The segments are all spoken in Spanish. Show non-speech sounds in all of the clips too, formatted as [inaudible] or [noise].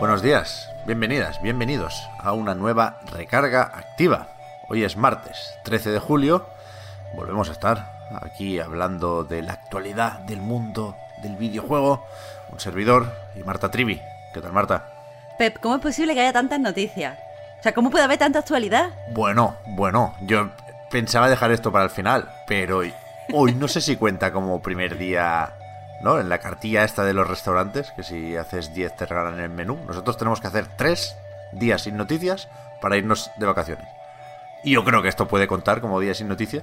Buenos días, bienvenidas, bienvenidos a una nueva recarga activa. Hoy es martes 13 de julio, volvemos a estar aquí hablando de la actualidad del mundo del videojuego. Un servidor y Marta Trivi. ¿Qué tal Marta? Pep, ¿cómo es posible que haya tantas noticias? O sea, ¿cómo puede haber tanta actualidad? Bueno, bueno, yo pensaba dejar esto para el final, pero hoy, hoy no sé si cuenta como primer día, ¿no? En la cartilla esta de los restaurantes, que si haces 10 te regalan el menú. Nosotros tenemos que hacer 3 días sin noticias para irnos de vacaciones. Y yo creo que esto puede contar como día sin noticias.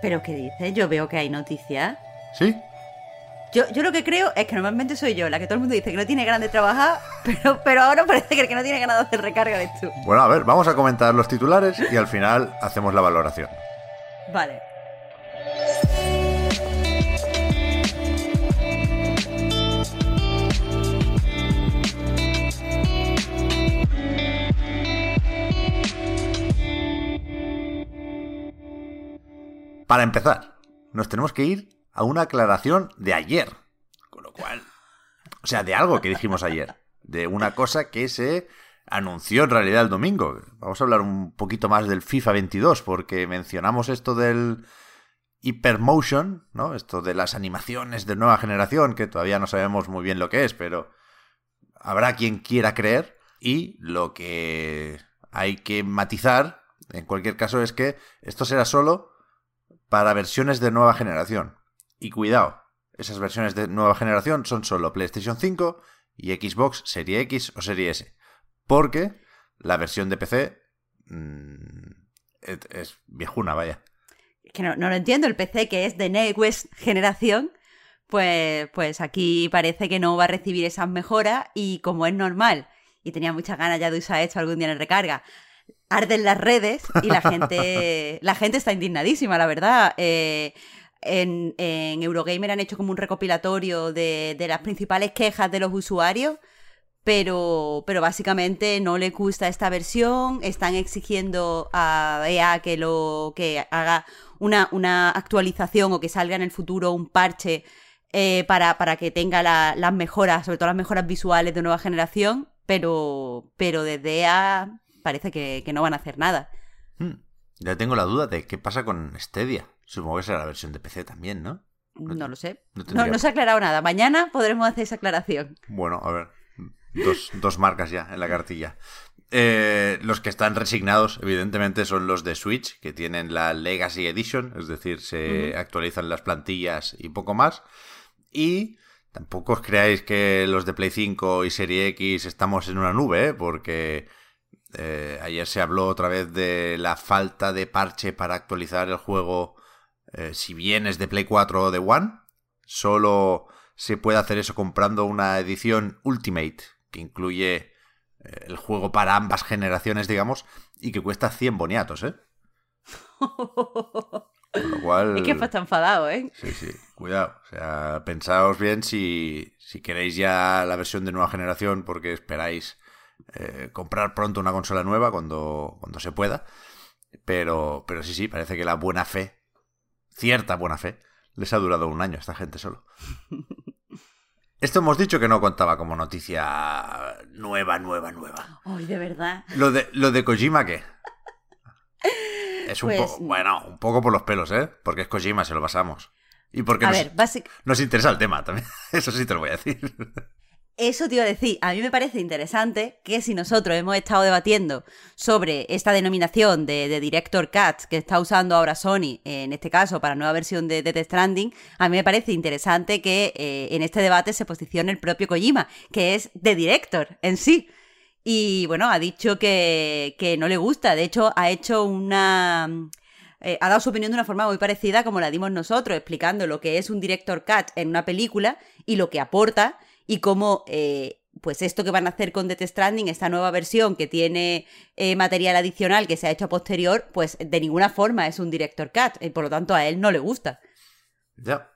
¿Pero qué dices? Yo veo que hay noticias. ¿Sí? Yo, yo lo que creo es que normalmente soy yo la que todo el mundo dice que no tiene ganas de trabajar, pero, pero ahora parece que el que no tiene ganas de hacer recarga eres tú. Bueno, a ver, vamos a comentar los titulares y al final hacemos la valoración. Vale. Para empezar, nos tenemos que ir a una aclaración de ayer. Con lo cual, o sea, de algo que dijimos ayer. De una cosa que se anunció en realidad el domingo. Vamos a hablar un poquito más del FIFA 22 porque mencionamos esto del Hypermotion, ¿no? Esto de las animaciones de nueva generación, que todavía no sabemos muy bien lo que es, pero habrá quien quiera creer. Y lo que hay que matizar, en cualquier caso, es que esto será solo para versiones de nueva generación. Y cuidado, esas versiones de nueva generación son solo PlayStation 5 y Xbox Serie X o Serie S. Porque la versión de PC mmm, es, es, viejuna, vaya. Que no, no, lo entiendo, el PC que es de Next generación, pues, pues aquí parece que no va a recibir esas mejoras y como es normal, y tenía muchas ganas ya de usar esto algún día en recarga, arden las redes y la gente, [laughs] la gente está indignadísima, la verdad. Eh, en, en, Eurogamer han hecho como un recopilatorio de, de, las principales quejas de los usuarios, pero, pero básicamente no les gusta esta versión, están exigiendo a EA que, lo, que haga una, una actualización o que salga en el futuro un parche eh, para, para, que tenga la, las mejoras, sobre todo las mejoras visuales de nueva generación, pero, pero desde EA parece que, que, no van a hacer nada. Hmm. Ya tengo la duda de qué pasa con Stadia. Supongo que será la versión de PC también, ¿no? No, no lo sé. No, tendría... no, no, se ha aclarado nada. Mañana podremos hacer esa aclaración. Bueno, a ver. Dos, dos marcas ya en la cartilla. Eh, los que están resignados, evidentemente, son los de Switch, que tienen la Legacy Edition, es decir, se uh -huh. actualizan las plantillas y poco más. Y tampoco os creáis que los de Play 5 y Serie X estamos en una nube, ¿eh? porque eh, ayer se habló otra vez de la falta de parche para actualizar el juego, eh, si bien es de Play 4 o de One, solo se puede hacer eso comprando una edición Ultimate, que incluye eh, el juego para ambas generaciones, digamos, y que cuesta 100 boniatos, ¿eh? Con lo cual... Es que está enfadado, ¿eh? Sí, sí, cuidado. O sea, pensaos bien si, si queréis ya la versión de nueva generación porque esperáis eh, comprar pronto una consola nueva cuando, cuando se pueda. Pero, pero sí, sí, parece que la buena fe, cierta buena fe, les ha durado un año a esta gente solo. [laughs] Esto hemos dicho que no contaba como noticia nueva, nueva, nueva. Ay, de verdad. Lo de, lo de Kojima, ¿qué? [laughs] Es un Pues- poco, bueno, un poco por los pelos, ¿eh? Porque es Kojima, se lo pasamos. Y porque A nos, ver, básic- nos interesa el tema también. [laughs] Eso sí te lo voy a decir. Eso te iba a decir, a mí me parece interesante que si nosotros hemos estado debatiendo sobre esta denominación de, Director Cut que está usando ahora Sony, en este caso para nueva versión de, Death Stranding, a mí me parece interesante que eh, en este debate se posicione el propio Kojima, que es de Director en sí. Y bueno, ha dicho que, que no le gusta, de hecho ha hecho una eh, ha dado su opinión de una forma muy parecida como la dimos nosotros, explicando lo que es un director cut en una película y lo que aporta y cómo eh, pues esto que van a hacer con Death Stranding, esta nueva versión que tiene eh, material adicional que se ha hecho posterior, pues de ninguna forma es un director cut y por lo tanto a él no le gusta. Ya.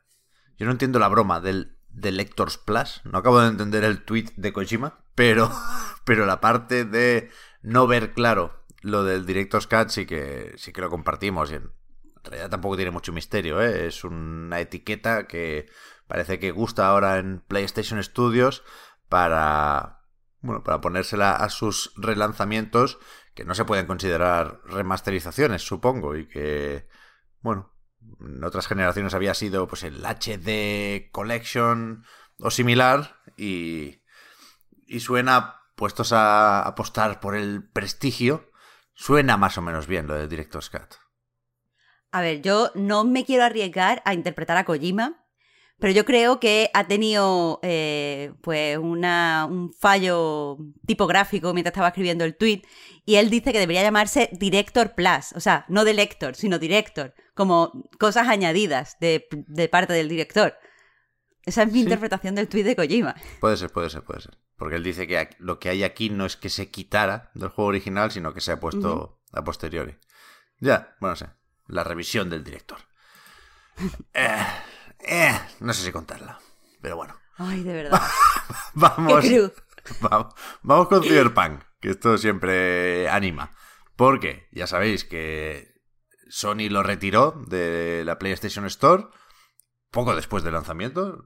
Yo no entiendo la broma del, del Lectors Plus. No acabo de entender el tweet de Kojima, pero, [laughs] pero la parte de no ver claro lo del Director's Cut sí que, sí que lo compartimos. Y en realidad tampoco tiene mucho misterio, ¿eh? Es una etiqueta que parece que gusta ahora en PlayStation Studios para. Bueno, para ponérsela a sus relanzamientos que no se pueden considerar remasterizaciones, supongo, y que, bueno, en otras generaciones había sido pues el HD Collection o similar y, y suena puestos a apostar por el prestigio, suena más o menos bien lo del Director's Cut. A ver, yo no me quiero arriesgar a interpretar a Kojima, pero yo creo que ha tenido eh, pues una, un fallo tipográfico mientras estaba escribiendo el tweet y él dice que debería llamarse Director Plus, o sea, no de lector, sino Director, como cosas añadidas de, de parte del director. Esa es mi Sí. interpretación del tweet de Kojima. Puede ser, puede ser, puede ser. Porque él dice que lo que hay aquí no es que se quitara del juego original, sino que se ha puesto a posteriori. Ya, bueno, no sé. La revisión del director. Eh, [laughs] eh, no sé si contarla. Pero bueno. Ay, de verdad. [laughs] Vamos. Vamos, vamos con Cyberpunk, que esto siempre anima. Porque ya sabéis que Sony lo retiró de la PlayStation Store poco después del lanzamiento.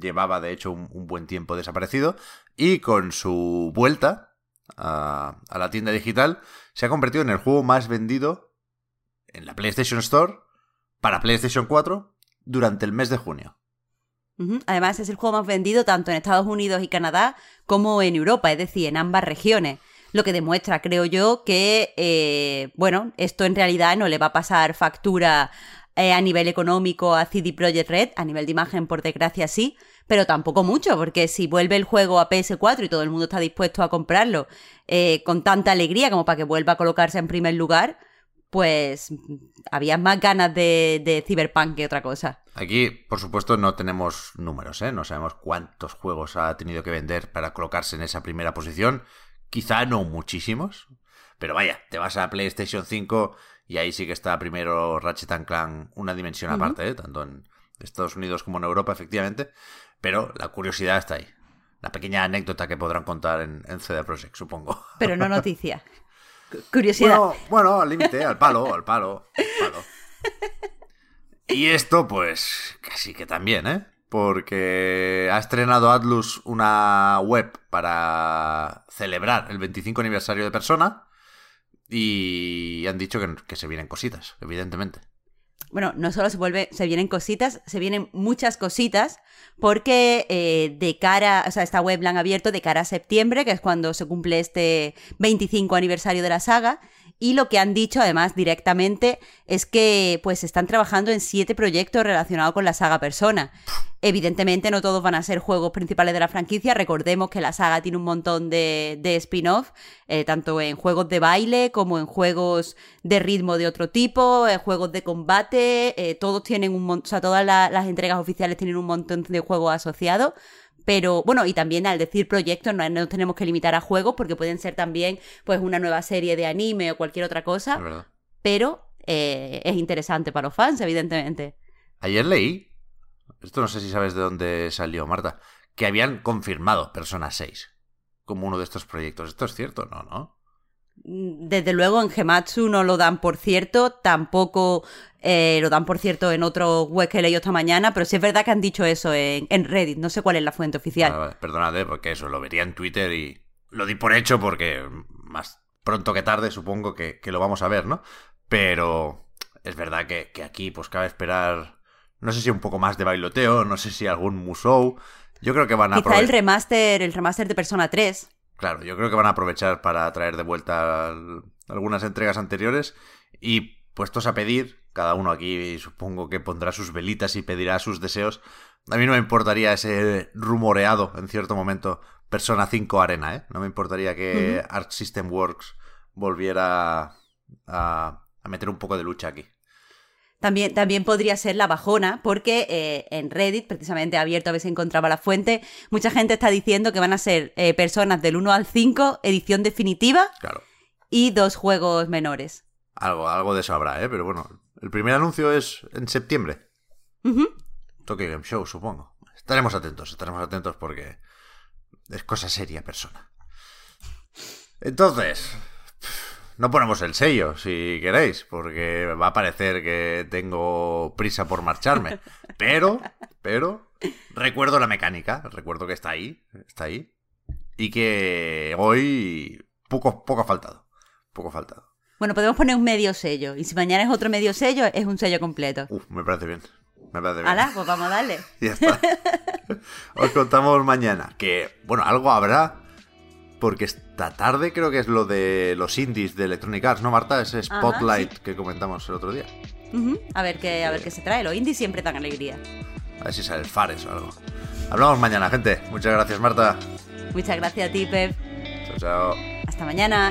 Llevaba, de hecho, un, un buen tiempo desaparecido. Y con su vuelta a, a la tienda digital, se ha convertido en el juego más vendido en la PlayStation Store para PlayStation 4 durante el mes de junio. Además, es el juego más vendido tanto en Estados Unidos y Canadá como en Europa, es decir, en ambas regiones. Lo que demuestra, creo yo, que, eh, bueno, esto en realidad no le va a pasar factura eh, a nivel económico a CD Projekt Red, a nivel de imagen, por desgracia, sí, pero tampoco mucho, porque si vuelve el juego a PS4 y todo el mundo está dispuesto a comprarlo eh, con tanta alegría como para que vuelva a colocarse en primer lugar, pues había más ganas de, de Cyberpunk que otra cosa. Aquí, por supuesto, no tenemos números, ¿eh? No sabemos cuántos juegos ha tenido que vender para colocarse en esa primera posición. Quizá no muchísimos. Pero vaya, te vas a PlayStation 5 y ahí sí que está primero Ratchet and Clank una dimensión aparte, ¿eh? Tanto en Estados Unidos como en Europa, efectivamente. Pero la curiosidad está ahí. La pequeña anécdota que podrán contar en, en CD Projekt, supongo. Pero no [laughs] noticia. Cu- Curiosidad. Bueno, bueno, al límite, al palo, al palo, al palo. Y esto, pues, casi que también, ¿eh? Porque ha estrenado Atlus una web para celebrar el 25 aniversario de Persona y han dicho que, que se vienen cositas, evidentemente. Bueno, no solo se vuelve, se vienen cositas, se vienen muchas cositas, porque eh, de cara, o sea, esta web la han abierto de cara a septiembre, que es cuando se cumple este 25 aniversario de la saga, y lo que han dicho además directamente es que pues están trabajando en siete proyectos relacionados con la saga Persona. Evidentemente no todos van a ser juegos principales de la franquicia, recordemos que la saga tiene un montón de, spin-off, eh, tanto en juegos de baile como en juegos de ritmo de otro tipo, en juegos de combate, eh, todos tienen un o sea, todas la- las entregas oficiales tienen un montón de juegos asociados. Pero bueno, y también al decir proyectos no no nos tenemos que limitar a juegos porque pueden ser también pues una nueva serie de anime o cualquier otra cosa, pero eh, es interesante para los fans, evidentemente. Ayer leí, esto no sé si sabes de dónde salió, Marta, que habían confirmado Persona 6 como uno de estos proyectos. ¿Esto es cierto? No, ¿no? Mm, Desde luego en Gematsu no lo dan por cierto, tampoco eh, lo dan por cierto en otro web que he leído esta mañana, pero sí es verdad que han dicho eso en, en Reddit, no sé cuál es la fuente oficial. Vale, vale, perdonad, ¿eh? porque eso lo vería en Twitter y lo di por hecho porque más pronto que tarde supongo que, que lo vamos a ver, ¿no? Pero es verdad que, que aquí pues cabe esperar, no sé si un poco más de bailoteo, no sé si algún musou. Yo creo que van a Quizá el remaster, el remaster de Persona 3. Claro, yo creo que van a aprovechar para traer de vuelta al- algunas entregas anteriores y puestos a pedir, cada uno aquí supongo que pondrá sus velitas y pedirá sus deseos. A mí no me importaría ese rumoreado en cierto momento Persona 5 Arena, ¿eh? No me importaría que Arc System Works volviera a, a meter un poco de lucha aquí. También, también podría ser la bajona, porque eh, en Reddit, precisamente abierto a ver si encontraba la fuente, mucha gente está diciendo que van a ser eh, personas del 1 al 5, edición definitiva, Claro. y dos juegos menores. Algo, algo de eso habrá, ¿eh? Pero bueno, el primer anuncio es en septiembre. Ujú. Tokyo Game Show, supongo. Estaremos atentos, estaremos atentos porque es cosa seria, persona. Entonces, no ponemos el sello, si queréis, porque va a parecer que tengo prisa por marcharme. [laughs] Pero, pero, recuerdo la mecánica, recuerdo que está ahí, está ahí. Y que hoy poco, poco ha faltado, poco ha faltado. Bueno, podemos poner un medio sello, y si mañana es otro medio sello, es un sello completo. Uf, me parece bien, me parece bien. ¡Hala! Pues vamos a darle. [laughs] Ya está. Os contamos mañana. Que, bueno, algo habrá. Porque esta tarde creo que es lo de los indies de Electronic Arts, ¿no, Marta? Ese spotlight que comentamos el otro día. A ver qué, a ver qué se trae. Los indies siempre dan alegría. A ver si sale el Fares o algo. Hablamos mañana, gente. Muchas gracias, Marta. Muchas gracias a ti, Pep. Chao, chao. Hasta mañana.